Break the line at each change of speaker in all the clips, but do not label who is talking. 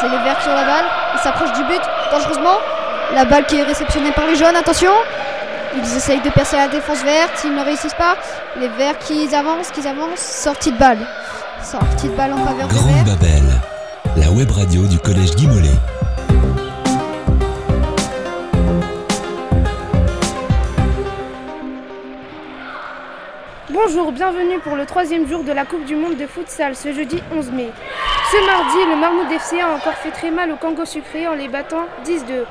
C'est les verts sur la balle. Ils s'approchent du but dangereusement. La balle qui est réceptionnée par les jaunes. Attention. Ils essayent de percer la défense verte. Ils ne réussissent pas. Les verts qui avancent, qui avancent. Sortie de balle. Sortie de balle en faveur des
Grande
verts.
Babel, la web radio du collège Guy Mollet.
Bonjour, bienvenue pour le troisième jour de la Coupe du Monde de futsal ce jeudi 11 mai. Ce mardi, le Marmoud FC a encore fait très mal au Congo sucré en les battant 10-2.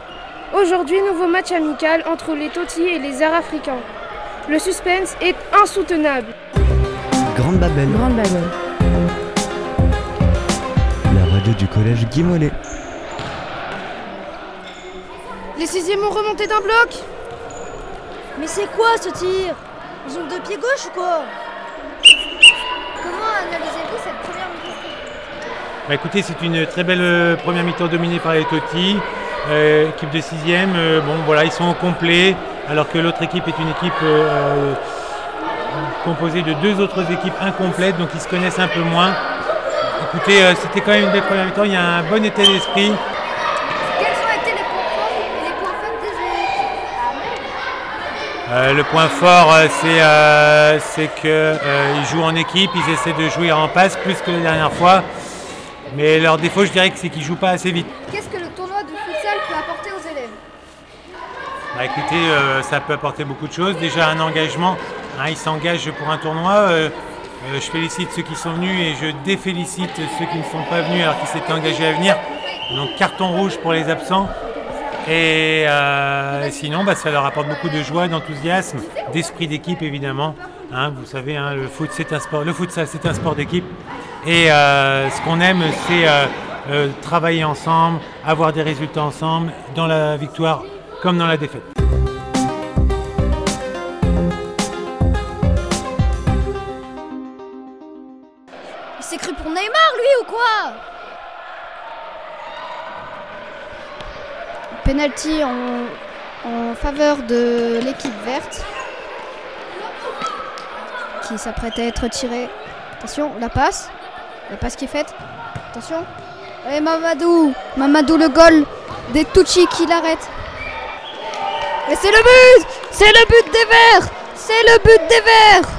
Aujourd'hui, nouveau match amical entre les Totis et les Arts africains. Le suspense est insoutenable.
Grande Babel,
Grande Babel.
la radio du collège Guy Mollet.
Les sixièmes ont remonté d'un bloc.
Mais c'est quoi ce tir? Ils ont deux pieds gauche ou quoi?
Comment analysez-vous cette première mi
Bah écoutez, c'est une très belle euh, première mi-temps dominée par les Totis. Euh, équipe de 6 bon voilà, ils sont au complet, alors que l'autre équipe est une équipe euh, euh, composée de deux autres équipes incomplètes, donc ils se connaissent un peu moins. Écoutez, euh, c'était quand même une belle première mi-temps, il y a un bon état d'esprit.
Quels ont été les points forts et les points faibles des équipes
Euh, le point fort, euh, c'est euh, c'est qu'ils jouent en équipe, ils essaient de jouer en passe plus que la dernière fois. Mais leur défaut, je dirais que c'est qu'ils jouent pas assez vite.
Qu'est-ce que le tournoi de futsal peut apporter aux élèves
Bah, écoutez, euh, ça peut apporter beaucoup de choses. Déjà un engagement, hein, ils s'engagent pour un tournoi. Euh, euh, je félicite ceux qui sont venus et je défélicite ceux qui ne sont pas venus alors qu'ils s'étaient engagés à venir. Donc carton rouge pour les absents. Et sinon, bah, ça leur apporte beaucoup de joie, d'enthousiasme, d'esprit d'équipe évidemment. Hein, vous savez, hein, le foot c'est un sport, le futsal c'est un sport d'équipe. Et euh, ce qu'on aime, c'est euh, euh, travailler ensemble, avoir des résultats ensemble, dans la victoire comme dans la défaite.
Il s'est cru pour Neymar lui ou quoi?
Penalty en, en faveur de l'équipe verte qui s'apprête à être tirée. Attention, la passe. La passe qui est faite. Attention. Et Mamadou. Mamadou le goal des Tucci qui l'arrête. Et c'est le but C'est le but des Verts C'est le but des Verts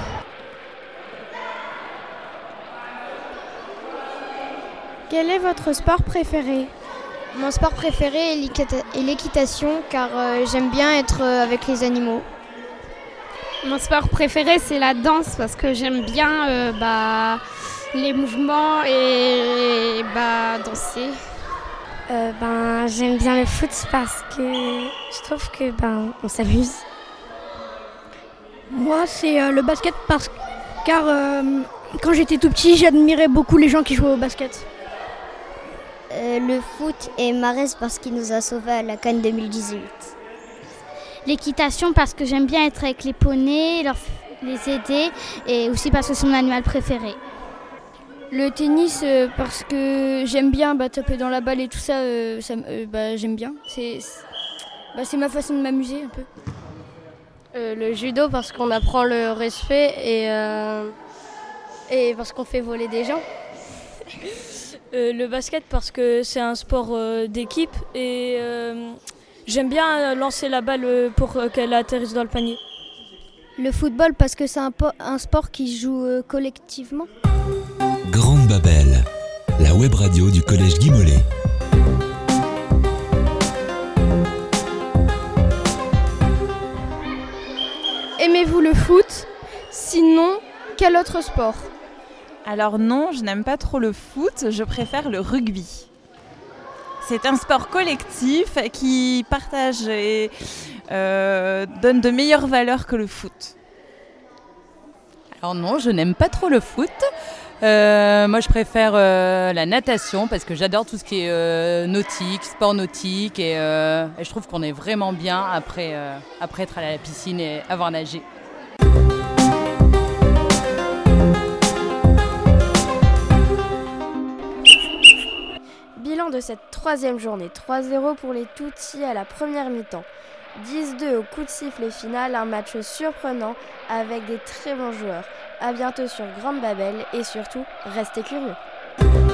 Quel est votre sport préféré?
Mon sport préféré est l'équitation car euh, j'aime bien être euh, avec les animaux.
Mon sport préféré c'est la danse parce que j'aime bien euh, bah, les mouvements et bah, danser.
Euh, ben, j'aime bien le foot parce que je trouve que ben, on s'amuse.
Moi, c'est euh, le basket parce car euh, quand j'étais tout petit, j'admirais beaucoup les gens qui jouaient au basket.
Euh, le foot et Marès parce qu'il nous a sauvés à la Cannes 2018.
L'équitation parce que j'aime bien être avec les poneys, leur, les aider et aussi parce que c'est mon animal préféré.
Le tennis euh, parce que j'aime bien bah, taper dans la balle et tout ça, euh, ça euh, bah, j'aime bien. C'est c'est- bah, c'est ma façon de m'amuser un peu.
Euh, Le judo parce qu'on apprend le respect et, euh, et parce qu'on fait voler des gens.
Euh, le basket parce que c'est un sport euh, d'équipe et euh, j'aime bien euh, lancer la balle euh, pour euh, qu'elle atterrisse dans le panier.
Le football parce que c'est un, po- un sport qui joue collectivement.
Grande Babel, la web radio du collège Guy Mollet.
Aimez-vous le foot? Sinon, quel autre sport?
Alors non, je n'aime pas trop le foot, je préfère le rugby. C'est un sport collectif qui partage et euh, donne de meilleures valeurs que le foot.
Alors non, je n'aime pas trop le foot. Euh, moi, je préfère euh, la natation parce que j'adore tout ce qui est nautique, sport nautique, et, et je trouve qu'on est vraiment bien après, après être à la piscine et avoir nagé.
Cette troisième journée, 3-0 pour les Tutsis à la première mi-temps. 10-2 au coup de sifflet final, un match surprenant avec des très bons joueurs. A bientôt sur Grande Babel et surtout, restez curieux.